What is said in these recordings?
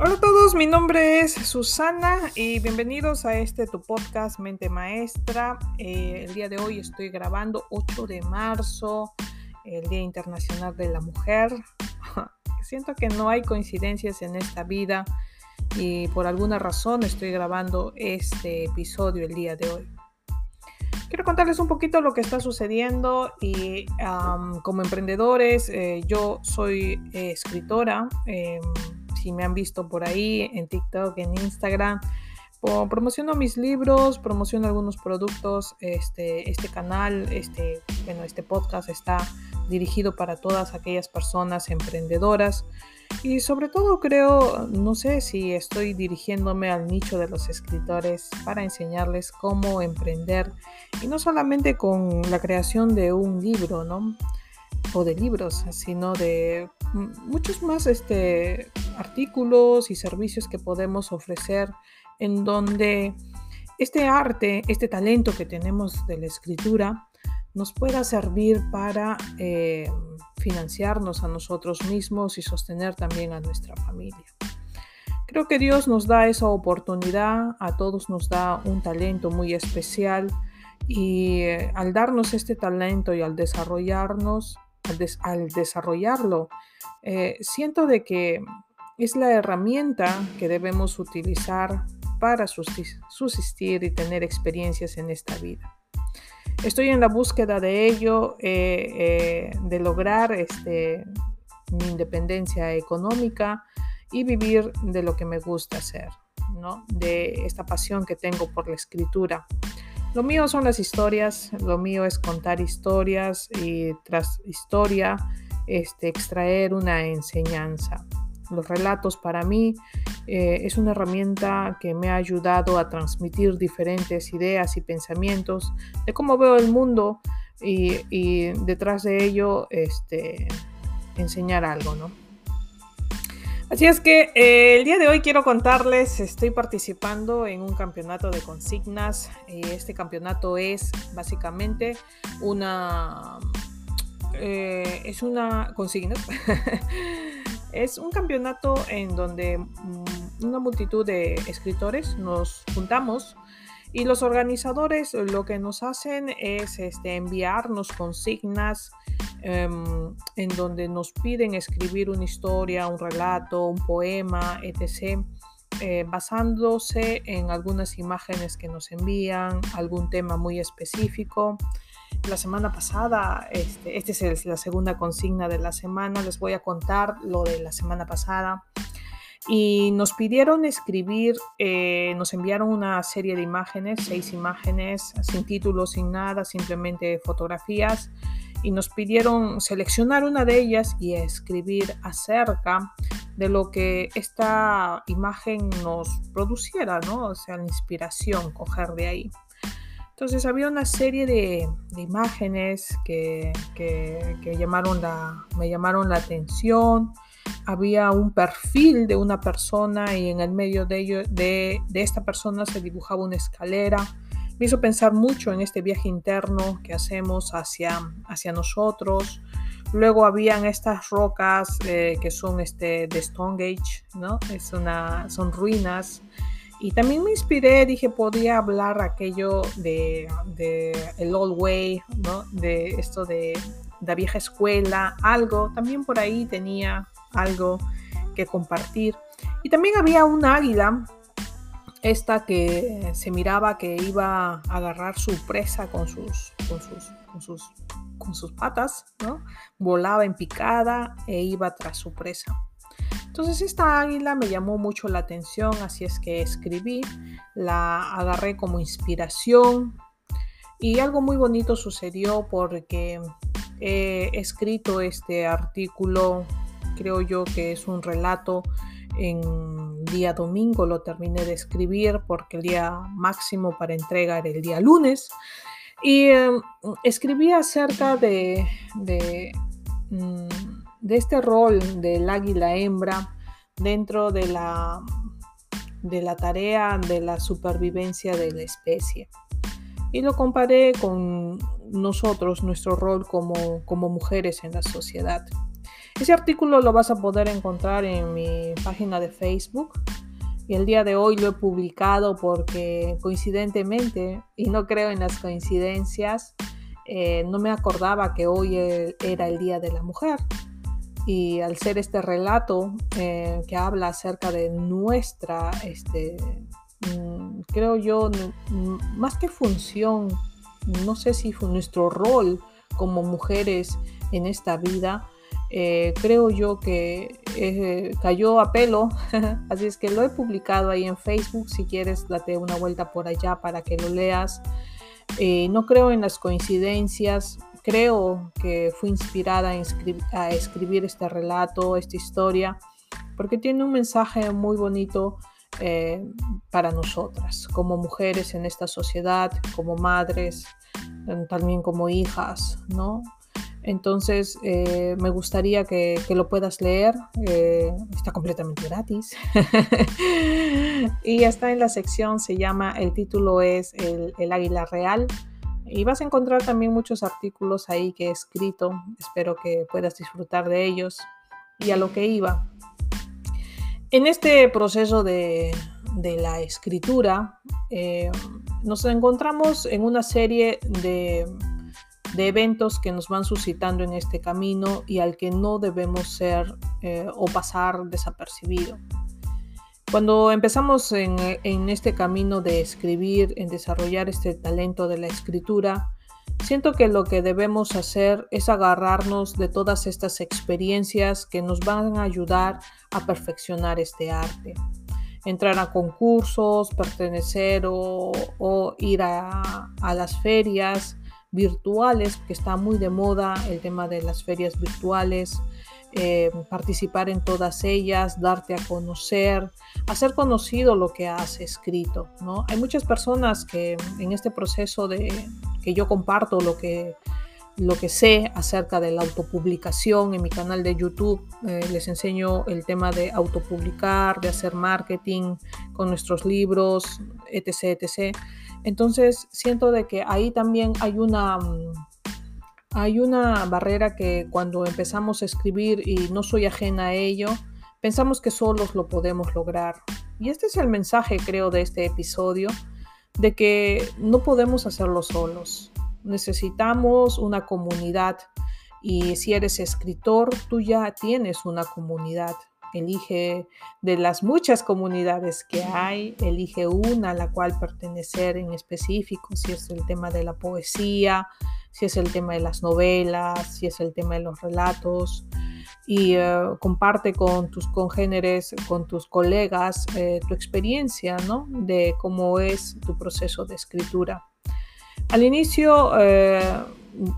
Hola a todos, mi nombre es Susana y bienvenidos a este tu podcast Mente Maestra. Eh, el día de hoy estoy grabando 8 de marzo, el Día Internacional de la Mujer. Siento que no hay coincidencias en esta vida y por alguna razón estoy grabando este episodio el día de hoy. Quiero contarles un poquito lo que está sucediendo y como emprendedores, eh, yo soy eh, escritora em, si me han visto por ahí en TikTok, en Instagram. Promociono mis libros, promociono algunos productos. Este, este canal, este, bueno, este podcast está dirigido para todas aquellas personas emprendedoras. Y sobre todo creo, no sé si estoy dirigiéndome al nicho de los escritores para enseñarles cómo emprender. Y no solamente con la creación de un libro, ¿no? O de libros, sino de muchos más este, artículos y servicios que podemos ofrecer en donde este arte, este talento que tenemos de la escritura, nos pueda servir para eh, financiarnos a nosotros mismos y sostener también a nuestra familia. Creo que Dios nos da esa oportunidad, a todos nos da un talento muy especial y eh, al darnos este talento y al desarrollarnos, al, desarrollarlo, eh, siento de que es la herramienta que debemos utilizar para subsistir y tener experiencias en esta vida. Estoy en la búsqueda de ello, eh, eh, de lograr este, mi independencia económica y vivir de lo que me gusta hacer, ¿no? de esta pasión que tengo por la escritura. Lo mío son las historias, lo mío es contar historias y tras historia este, extraer una enseñanza. Los relatos para mí eh, es una herramienta que me ha ayudado a transmitir diferentes ideas y pensamientos de cómo veo el mundo y, detrás de ello este, enseñar algo, ¿no? Así es que eh, el día de hoy quiero contarles, estoy participando en un campeonato de consignas. este campeonato es básicamente una... Eh, es una consigna. es un campeonato en donde mm, una multitud de escritores nos juntamos y los organizadores lo que nos hacen es este, enviarnos consignas Em, en donde nos piden escribir una historia, un relato, un poema, etc., eh, basándose en algunas imágenes que nos envían, algún tema muy específico. La semana pasada, este, esta es la segunda consigna de la semana, les voy a contar lo de la semana pasada. Y nos pidieron escribir, eh, nos enviaron una serie de imágenes, seis imágenes, sin título, sin nada, simplemente fotografías y nos pidieron seleccionar una de ellas y escribir acerca de lo que esta imagen nos produciera, ¿no? O sea, la inspiración, coger de ahí. Entonces había una serie de, imágenes que, llamaron la, me llamaron la atención. Había un perfil de una persona y en el medio de, ello, de, de esta persona se dibujaba una escalera hizo pensar mucho en este viaje interno que hacemos hacia, hacia nosotros. Luego habían estas rocas eh, que son este, de Stonehenge, ¿no? Es una, son ruinas. Y también me inspiré, dije, podía hablar aquello de, de el old way, ¿no? De esto de la vieja escuela, algo. También por ahí tenía algo que compartir. Y también había un águila esta que se miraba que iba a agarrar su presa con sus, con sus, con sus, patas, ¿no? Volaba en picada e iba tras su presa. Entonces esta águila me llamó mucho la atención, así es que escribí, la agarré como inspiración y algo muy bonito sucedió porque he escrito este artículo, creo yo que es un relato en día domingo lo terminé de escribir porque el día máximo para entrega era el día lunes. Y em, escribí acerca de, de, mm, de, este rol del águila hembra dentro de la, de la tarea de la supervivencia de la especie. Y lo comparé con nosotros, nuestro rol como, como mujeres en la sociedad. Ese artículo lo vas a poder encontrar en mi página de Facebook y el día de hoy lo he publicado porque coincidentemente, y no creo en las coincidencias, eh, no me acordaba que hoy era el Día de la Mujer. Y al ser este relato eh, que habla acerca de nuestra, este, mm, creo yo, más que función, no sé si fue nuestro rol como mujeres en esta vida, eh, creo yo que eh, cayó a pelo, así es que lo he publicado ahí en Facebook, si quieres date una vuelta por allá para que lo leas. Eh, no creo en las coincidencias, creo que fui inspirada a, a, escribir este relato, esta historia, porque tiene un mensaje muy bonito para nosotras, como mujeres en esta sociedad, como madres, también como hijas, ¿no? Entonces, eh, me gustaría que, lo puedas leer. Eh, está completamente gratis. y está en la sección, se llama, el título es el, Águila Real. Y vas a encontrar también muchos artículos ahí que he escrito. Espero que puedas disfrutar de ellos. Y a lo que iba. En este proceso de, la escritura, eh, nos encontramos en una serie de de eventos que nos van suscitando en este camino y al que no debemos ser eh, o pasar desapercibido. Cuando empezamos en, este camino de escribir, en desarrollar este talento de la escritura, siento que lo que debemos hacer es agarrarnos de todas estas experiencias que nos van a ayudar a perfeccionar este arte. Entrar a concursos, pertenecer o, ir a las ferias, virtuales, que está muy de moda el tema de las ferias virtuales, eh, participar en todas ellas, darte a conocer, hacer conocido lo que has escrito. ¿no? Hay muchas personas que en este proceso de que yo comparto lo que, lo que sé acerca de la autopublicación en mi canal de YouTube, eh, les enseño el tema de autopublicar, de hacer marketing con nuestros libros, etc. etc entonces siento de que ahí también hay una, mm, hay una barrera que cuando empezamos a escribir y no soy ajena a ello, pensamos que solos lo podemos lograr. Y este es el mensaje, creo, de este episodio, de que no podemos hacerlo solos. Necesitamos una comunidad y si eres escritor, tú ya tienes una comunidad. Elige de las muchas comunidades que hay, elige una a la cual pertenecer en específico, si es el tema de la poesía, si es el tema de las novelas, si es el tema de los relatos, y eh, comparte con tus congéneres, con tus colegas, eh, tu experiencia, ¿no? De cómo es tu proceso de escritura. Al inicio, eh,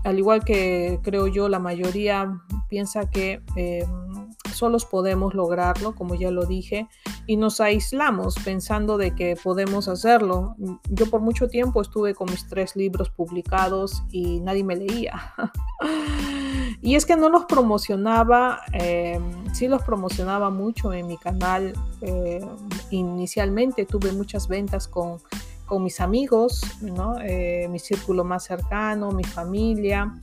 al igual que creo yo, la mayoría piensa que solos podemos lograrlo, como ya lo dije, y nos aislamos pensando de que podemos hacerlo. Yo por mucho tiempo estuve con mis tres libros publicados y nadie me leía. y es que no los promocionaba, eh, sí los promocionaba mucho en mi canal. Eh, inicialmente tuve muchas ventas con, con mis amigos, ¿no? Eh, mi círculo más cercano, mi familia.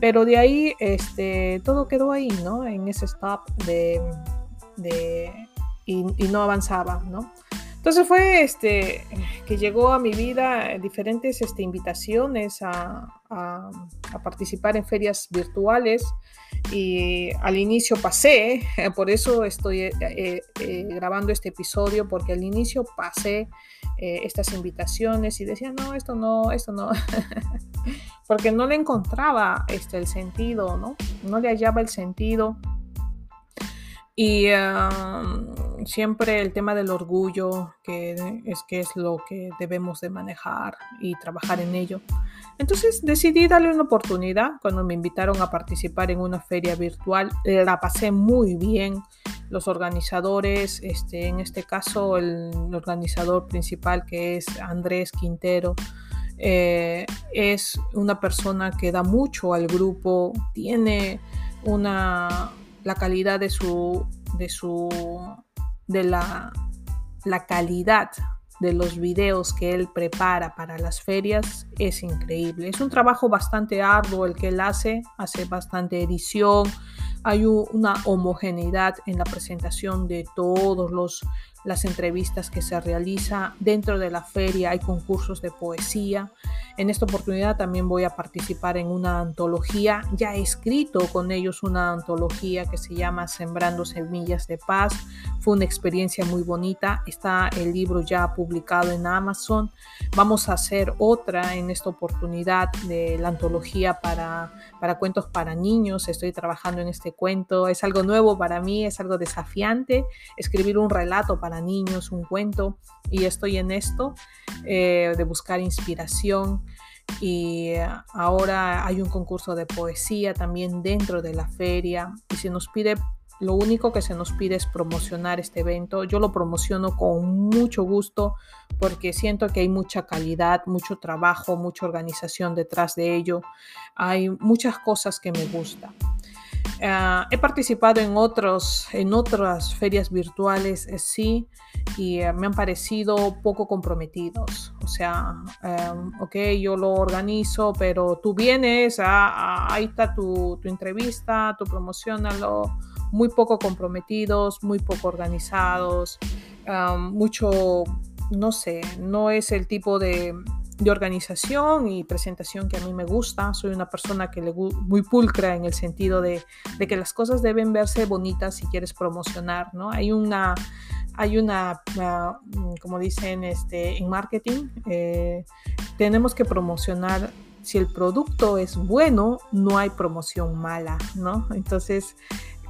Pero de ahí este, todo quedó ahí, ¿no? En ese stop de, y, no avanzaba, ¿no? Entonces fue este, que llegó a mi vida diferentes este, invitaciones a, participar en ferias virtuales y al inicio pasé, por eso estoy eh, eh, grabando este episodio, porque al inicio pasé estas invitaciones y decía, no, esto no, esto no. porque no le encontraba este, el sentido, ¿no? No le hallaba el sentido. Y siempre el tema del orgullo, que es, que es lo que debemos de manejar y trabajar en ello. Entonces decidí darle una oportunidad cuando me invitaron a participar en una feria virtual. La pasé muy bien. Los organizadores, este, en este caso el organizador principal que es Andrés Quintero, eh, es una persona que da mucho al grupo, tiene una, la calidad de su, de su, de la, la calidad de los videos que él prepara para las ferias es increíble. Es un trabajo bastante arduo el que él hace, hace bastante edición, hay una homogeneidad en la presentación de todos los las entrevistas que se realiza dentro de la feria, hay concursos de poesía. En esta oportunidad también voy a participar en una antología, ya he escrito con ellos una antología que se llama Sembrando Semillas de Paz. Fue una experiencia muy bonita, está el libro ya publicado en Amazon. Vamos a hacer otra en esta oportunidad de la antología para, para cuentos para niños. Estoy trabajando en este cuento, es algo nuevo para mí, es algo desafiante escribir un relato para niños, un cuento, y estoy en esto eh, de buscar inspiración. Y ahora hay un concurso de poesía también dentro de la feria y se nos pide lo único que se nos pide es promocionar este evento. Yo lo promociono con mucho gusto porque siento que hay mucha calidad, mucho trabajo, mucha organización detrás de ello. Hay muchas cosas que me gustan. Ah, he participado en, otros, en otras ferias virtuales, eh, sí, y eh, me han parecido poco comprometidos. O sea, em, ok, yo lo organizo, pero tú vienes, ah, ah, ahí está tu, tu entrevista, tú promocionalo. Muy poco comprometidos, muy poco organizados, em, mucho, no sé, no es el tipo de, de organización y presentación que a mí me gusta. Soy una persona que le muy pulcra en el sentido de, que las cosas deben verse bonitas si quieres promocionar, ¿no? Hay una, hay una, ah, como dicen este, en marketing, eh, tenemos que promocionar si el producto es bueno, no hay promoción mala, ¿no? Entonces,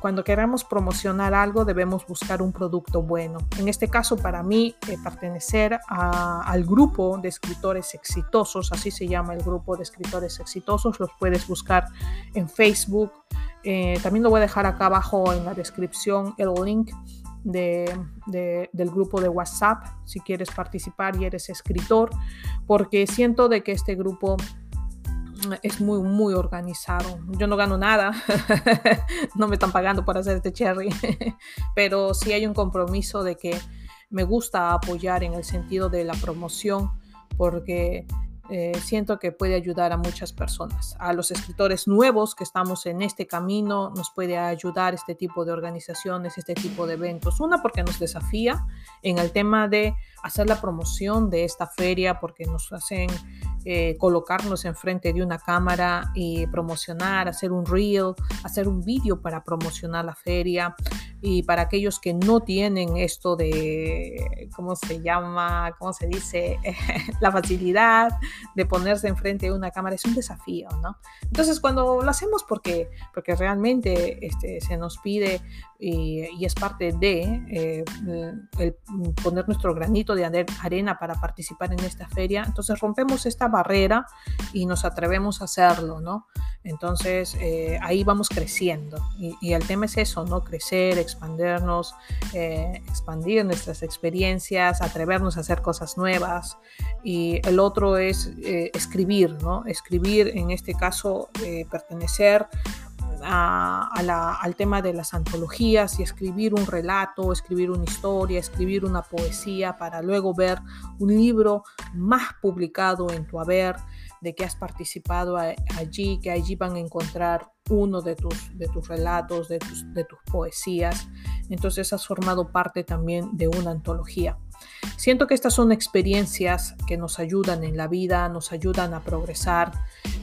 cuando queramos promocionar algo debemos buscar un producto bueno. En este caso, para mí, eh, pertenecer al grupo de escritores exitosos, así se llama el grupo de escritores exitosos, los puedes buscar en Facebook. Eh, también lo voy a dejar acá abajo en la descripción el link del grupo de WhatsApp si quieres participar y eres escritor, porque siento de que este grupo es muy, muy organizado. Yo no gano nada, no me están pagando por hacer este cherry, pero sí hay un compromiso de que me gusta apoyar en el sentido de la promoción, porque eh, siento que puede ayudar a muchas personas. A los escritores nuevos que estamos en este camino nos puede ayudar este tipo de organizaciones, este tipo de eventos. Una porque nos desafía en el tema de hacer la promoción de esta feria, porque nos hacen eh, colocarnos enfrente de una cámara y promocionar, hacer un reel, hacer un vídeo para promocionar la feria. Y para aquellos que no tienen esto de, ¿cómo se llama? ¿Cómo se dice? la facilidad de ponerse enfrente de una cámara es un desafío, ¿no? Entonces cuando lo hacemos porque, porque realmente este, se nos pide y, es parte de eh, el poner nuestro granito de arena para participar en esta feria, entonces rompemos esta barrera y nos atrevemos a hacerlo, ¿no? Entonces eh, ahí vamos creciendo y, el tema es eso, ¿no? Crecer, expandirnos, eh, expandir nuestras experiencias, atrevernos a hacer cosas nuevas y el otro es escribir, ¿no? Escribir en este caso pertenecer al tema de las antologías y escribir un relato, escribir una historia, escribir una poesía para luego ver un libro más publicado en tu haber, de que has participado allí, que allí van a encontrar uno de tus, de tus relatos, de tus, de tus poesías. Entonces has formado parte también de una antología. Siento que estas son experiencias que nos ayudan en la vida, nos ayudan a progresar.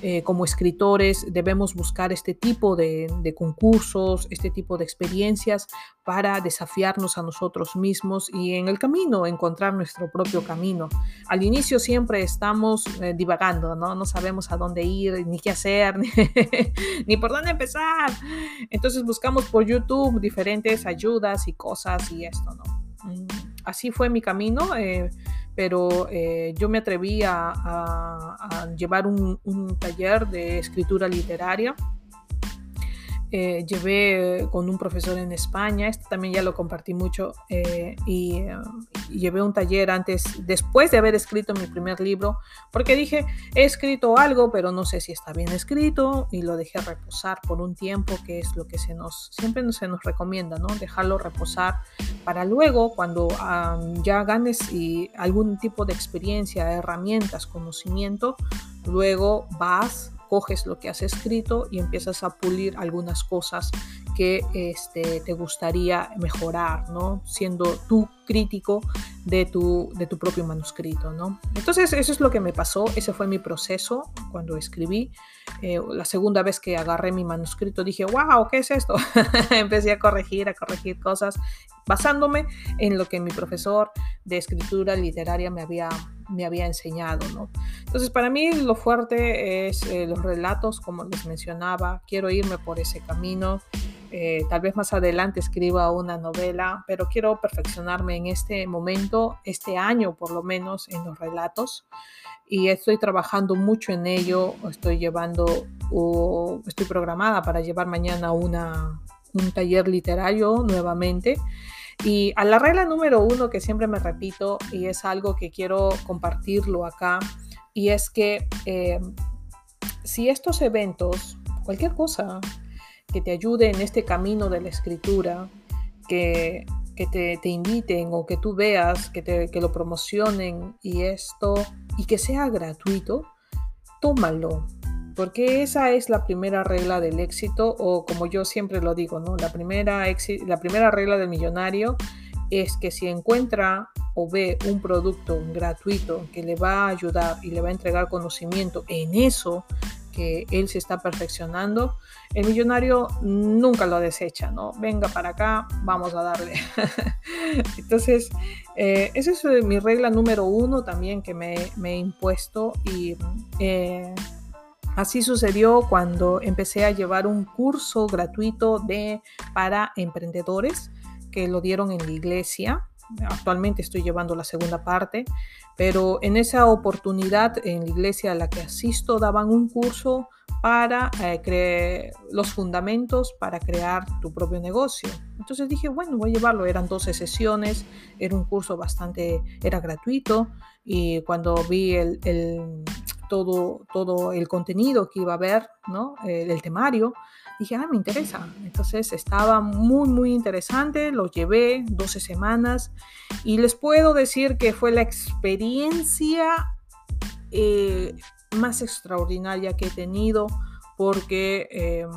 Eh, como escritores debemos buscar este tipo de, concursos, este tipo de experiencias para desafiarnos a nosotros mismos y en el camino encontrar nuestro propio camino. Al inicio siempre estamos eh, divagando, ¿no? No sabemos a dónde ir, ni qué hacer, ni por dónde empezar. Entonces buscamos por YouTube diferentes ayudas y cosas y esto, ¿no? Así fue mi camino, eh, pero eh, yo me atreví a, llevar un, taller de escritura literaria eh, llevé con un profesor en España, esto también ya lo compartí mucho, eh, y, llevé un taller antes, después de haber escrito mi primer libro, porque dije, he escrito algo, pero no sé si está bien escrito, y lo dejé reposar por un tiempo, que es lo que se nos, siempre se nos recomienda, ¿no? Dejarlo reposar para luego, cuando ya ganes y algún tipo de experiencia, herramientas, conocimiento, luego vas coges lo que has escrito y empiezas a pulir algunas cosas que este, te gustaría mejorar, ¿no? Siendo tú crítico de tu, de tu propio manuscrito, ¿no? Entonces, eso es lo que me pasó, ese fue mi proceso cuando escribí. Eh, la segunda vez que agarré mi manuscrito dije, wow, ¿qué es esto? Empecé a corregir, a corregir cosas, basándome en lo que mi profesor de escritura literaria me había me había enseñado, ¿no? Entonces, para mí lo fuerte es eh, los relatos, como les mencionaba, quiero irme por ese camino. Eh, tal vez más adelante escriba una novela, pero quiero perfeccionarme en este momento, este año por lo menos, en los relatos. Y estoy trabajando mucho en ello. Estoy llevando, o estoy programada para llevar mañana una, un taller literario nuevamente. Y a la regla número uno que siempre me repito y es algo que quiero compartirlo acá, y es que eh, si estos eventos, cualquier cosa que te ayude en este camino de la escritura, que, que te, te, inviten o que tú veas, que, te, que lo promocionen y esto, y que sea gratuito, tómalo, porque esa es la primera regla del éxito o como yo siempre lo digo, ¿no? La primera, la primera regla del millonario es que si encuentra o ve un producto gratuito que le va a ayudar y le va a entregar conocimiento en eso que él se está perfeccionando, el millonario nunca lo desecha, ¿no? Venga para acá, vamos a darle. Entonces, eh, esa es mi regla número uno también que me, he impuesto y eh, Así sucedió cuando empecé a llevar un curso gratuito de, para emprendedores que lo dieron en la iglesia. Actualmente estoy llevando la segunda parte, pero en esa oportunidad en la iglesia a la que asisto daban un curso para eh, los fundamentos para crear tu propio negocio. Entonces dije, bueno, voy a llevarlo. Eran 12 sesiones, era un curso bastante, era gratuito y cuando vi el, todo, todo el contenido que iba a haber, ¿no? El, el, temario. Dije, ah, me interesa. Entonces estaba muy, muy interesante. Lo llevé 12 semanas y les puedo decir que fue la experiencia eh, más extraordinaria que he tenido porque em,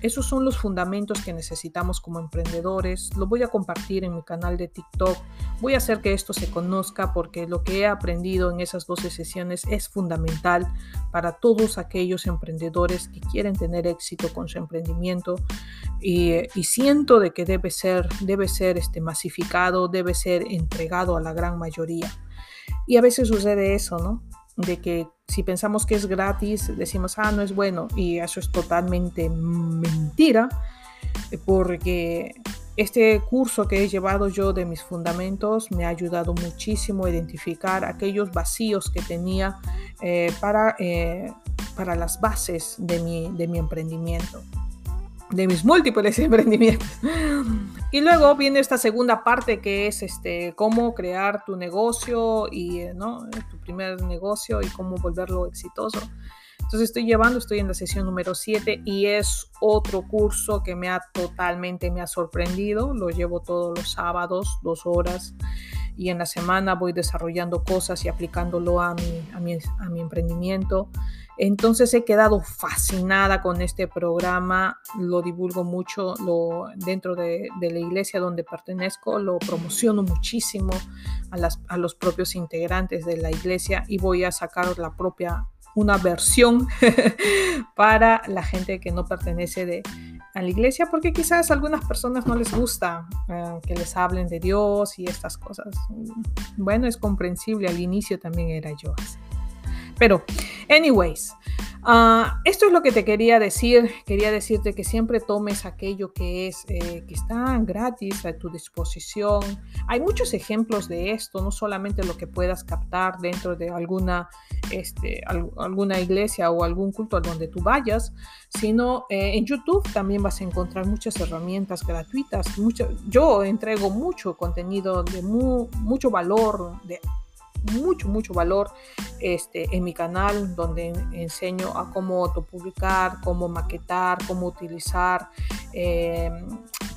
esos son los fundamentos que necesitamos como emprendedores. Lo voy a compartir en mi canal de TikTok. Voy a hacer que esto se conozca porque lo que he aprendido en esas 12 sesiones es fundamental para todos aquellos emprendedores que quieren tener éxito con su emprendimiento y, siento de que debe ser, debe ser este, masificado, debe ser entregado a la gran mayoría. Y a veces sucede eso, ¿no? de que si pensamos que es gratis, decimos, ah, no es bueno, y eso es totalmente mentira, porque este curso que he llevado yo de mis fundamentos me ha ayudado muchísimo a identificar aquellos vacíos que tenía eh, para, eh, para las bases de mi, de mi emprendimiento de mis múltiples emprendimientos. Y luego viene esta segunda parte que es este, cómo crear tu negocio y eh, ¿no? tu primer negocio y cómo volverlo exitoso. Entonces estoy llevando, estoy en la sesión número 7 y es otro curso que me ha totalmente, me ha sorprendido. Lo llevo todos los sábados, dos horas y en la semana voy desarrollando cosas y aplicándolo a mi, a mi, a mi emprendimiento. Entonces he quedado fascinada con este programa, lo divulgo mucho lo, dentro de, la iglesia donde pertenezco, lo promociono muchísimo a, las, a, los propios integrantes de la iglesia y voy a sacar la propia, una versión para la gente que no pertenece de, a la iglesia porque quizás a algunas personas no les gusta eh, que les hablen de Dios y estas cosas. Bueno, es comprensible, al inicio también era yo así. Pero, anyways, Ah, esto es lo que te quería decir. Quería decirte que siempre tomes aquello que es eh, que está gratis a tu disposición. Hay muchos ejemplos de esto, no solamente lo que puedas captar dentro de alguna, este, alguna iglesia o algún culto a donde tú vayas, sino eh, en YouTube también vas a encontrar muchas herramientas gratuitas. Mucho, yo entrego mucho contenido de mucho valor, de mucho, mucho valor este, en mi canal donde enseño a cómo autopublicar, cómo maquetar, cómo utilizar eh,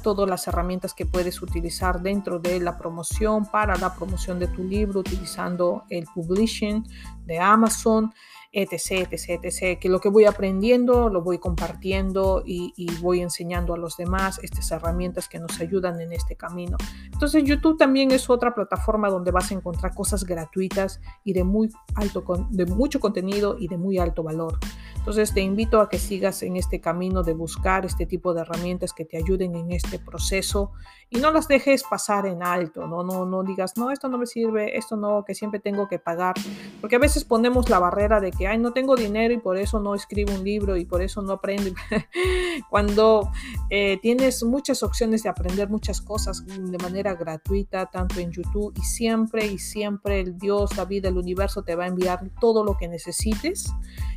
todas las herramientas que puedes utilizar dentro de la promoción para la promoción de tu libro utilizando el publishing de Amazon. Etc, etc, etc, que lo que voy aprendiendo lo voy compartiendo y, voy enseñando a los demás estas herramientas que nos ayudan en este camino. Entonces YouTube también es otra plataforma donde vas a encontrar cosas gratuitas y de muy alto, de mucho contenido y de muy alto valor. Entonces te invito a que sigas en este camino de buscar este tipo de herramientas que te ayuden en este proceso y no las dejes pasar en alto, no, no, no digas, no, esto no me sirve, esto no, que siempre tengo que pagar, porque a veces ponemos la barrera de que, ay, no tengo dinero y por eso no escribo un libro y por eso no aprendo. Cuando eh, tienes muchas opciones de aprender muchas cosas de manera gratuita, tanto en YouTube y siempre y siempre el Dios, la vida, el universo te va a enviar todo lo que necesites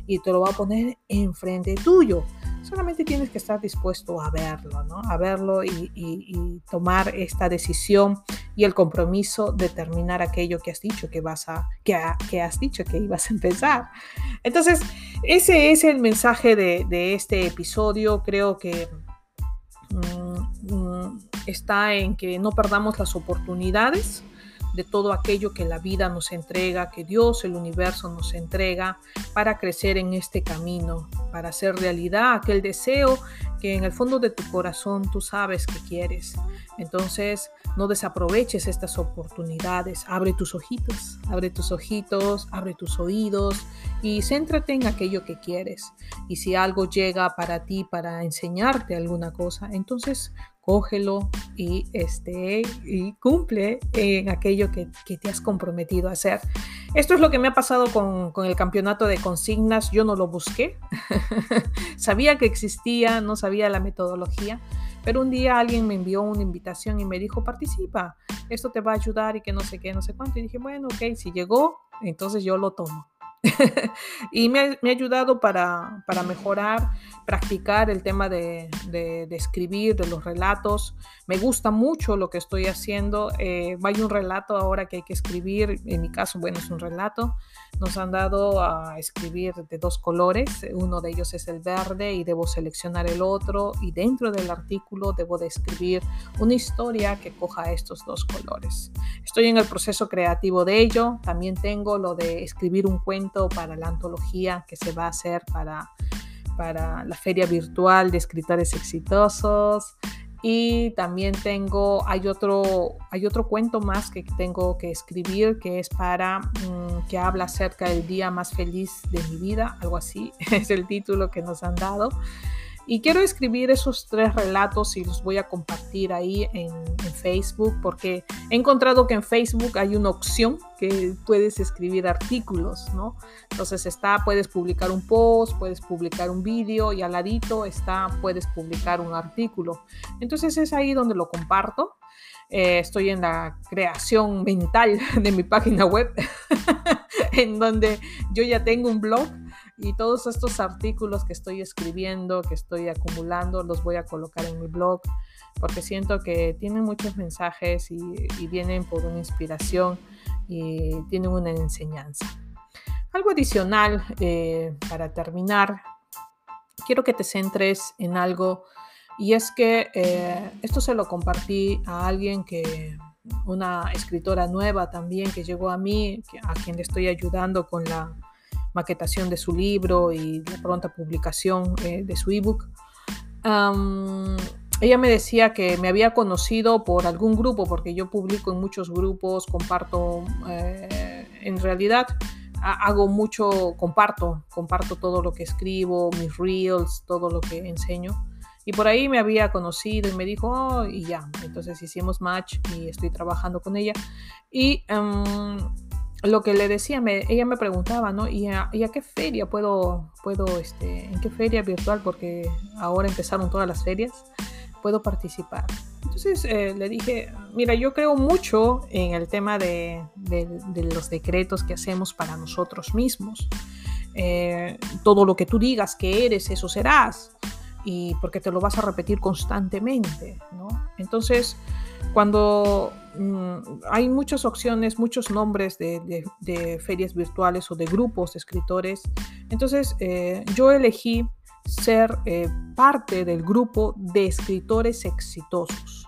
y te lo va a poner enfrente tuyo. Solamente tienes que estar dispuesto a verlo, ¿no? A verlo y, tomar esta decisión y el compromiso de terminar aquello que has dicho que vas a, que, que has dicho que ibas a empezar. Entonces, ese es el mensaje de, este episodio. Creo que mm, mm, está en que no perdamos las oportunidades de todo aquello que la vida nos entrega, que Dios, el universo nos entrega para crecer en este camino, para hacer realidad aquel deseo que en el fondo de tu corazón tú sabes que quieres. Entonces, no desaproveches estas oportunidades. Abre tus ojitos, abre tus ojitos, abre tus oídos y céntrate en aquello que quieres. Y si algo llega para ti para enseñarte alguna cosa, entonces cógelo y, este, y cumple en aquello que, te has comprometido a hacer. Esto es lo que me ha pasado con, con el campeonato de consignas. Yo no lo busqué. sabía que existía, no sabía la metodología. Pero un día alguien me envió una invitación y me dijo, participa, esto te va a ayudar y que no sé qué, no sé cuánto. Y dije, bueno, ok, si llegó, entonces yo lo tomo. y me ha, ayudado para, mejorar, practicar el tema de, escribir, de los relatos. Me gusta mucho lo que estoy haciendo. Eh, hay un relato ahora que hay que escribir, en mi caso, bueno, es un relato. Nos han dado a escribir de dos colores, uno de ellos es el verde y debo seleccionar el otro y dentro del artículo debo de escribir una historia que coja estos dos colores. Estoy en el proceso creativo de ello, también tengo lo de escribir un cuento para la antología que se va a hacer para, para la feria virtual de escritores exitosos. Y también tengo, hay otro, hay otro cuento más que tengo que escribir que es para, mm, que habla acerca del día más feliz de mi vida, algo así, es el título que nos han dado. Y quiero escribir esos tres relatos y los voy a compartir ahí en, Facebook porque he encontrado que en Facebook hay una opción que puedes escribir artículos, ¿no? Entonces está, puedes publicar un post, puedes publicar un vídeo y al ladito está, puedes publicar un artículo. Entonces es ahí donde lo comparto. Eh, estoy en la creación mental de mi página web, en donde yo ya tengo un blog y todos estos artículos que estoy escribiendo, que estoy acumulando, los voy a colocar en mi blog porque siento que tienen muchos mensajes y, vienen por una inspiración y tienen una enseñanza. Algo adicional eh, para terminar, quiero que te centres en algo y es que eh, esto se lo compartí a alguien que, una escritora nueva también que llegó a mí, a quien le estoy ayudando con la maquetación de su libro y la pronta publicación eh, de su ebook. ella me decía que me había conocido por algún grupo, porque yo publico en muchos grupos, comparto, eh, en realidad hago mucho, comparto, comparto todo lo que escribo, mis reels, todo lo que enseño. Y por ahí me había conocido y me dijo, oh", y ya, entonces hicimos match y estoy trabajando con ella. Y lo que le decía, ella me preguntaba, ¿no? ¿Y a, qué feria puedo, puedo, este, en qué feria virtual? Porque ahora empezaron todas las ferias, puedo participar. Entonces eh, le dije, mira, yo creo mucho en el tema de, los decretos que hacemos para nosotros mismos. Eh, todo lo que tú digas que eres, eso serás. Y porque te lo vas a repetir constantemente, ¿no? Entonces, cuando mm, hay muchas opciones, muchos nombres de, ferias virtuales o de grupos de escritores, entonces eh, yo elegí ser eh, parte del grupo de escritores exitosos.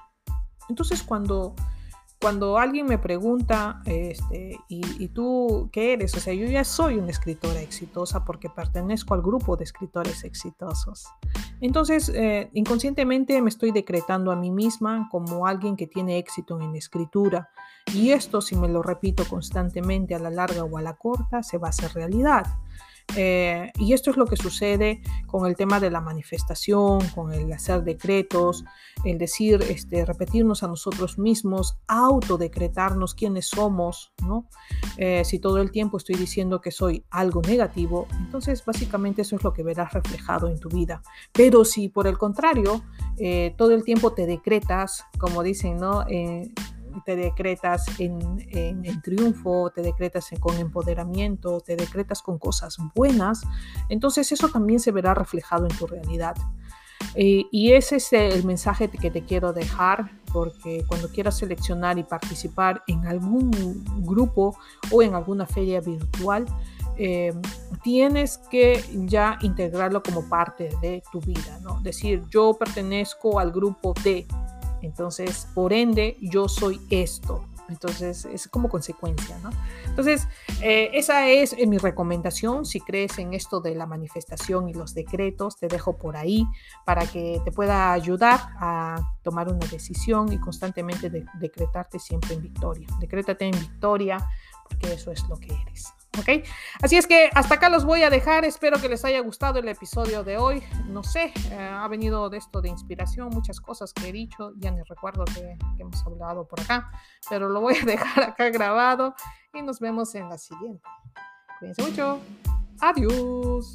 Entonces cuando, cuando alguien me pregunta, este, ¿y, tú qué eres? O sea, yo ya soy una escritora exitosa porque pertenezco al grupo de escritores exitosos. Entonces, eh, inconscientemente me estoy decretando a mí misma como alguien que tiene éxito en escritura. Y esto, si me lo repito constantemente a la larga o a la corta, se va a hacer realidad. Eh, y esto es lo que sucede con el tema de la manifestación, con el hacer decretos, el decir, este, repetirnos a nosotros mismos, autodecretarnos quiénes somos, ¿no? Eh, si todo el tiempo estoy diciendo que soy algo negativo, entonces básicamente eso es lo que verás reflejado en tu vida. Pero si por el contrario, eh, todo el tiempo te decretas, como dicen, ¿no? Te decretas en, triunfo, te decretas con empoderamiento, te decretas con cosas buenas, entonces eso también se verá reflejado en tu realidad. Eh, y ese es el mensaje que te quiero dejar, porque cuando quieras seleccionar y participar en algún grupo o en alguna feria virtual, eh, tienes que ya integrarlo como parte de tu vida, ¿no? Decir, yo pertenezco al grupo de, entonces, por ende, yo soy esto. Entonces, es como consecuencia, ¿no? Entonces, eh, esa es eh, mi recomendación. Si crees en esto de la manifestación y los decretos, te dejo por ahí para que te pueda ayudar a tomar una decisión y constantemente decretarte siempre en victoria. Decrétate en victoria porque eso es lo que eres. ¿Ok? Así es que hasta acá los voy a dejar. Espero que les haya gustado el episodio de hoy. No sé, eh, ha venido de esto de inspiración, muchas cosas que he dicho. Ya ni recuerdo que, que hemos hablado por acá, pero lo voy a dejar acá grabado y nos vemos en la siguiente. Cuídense mucho. Adiós.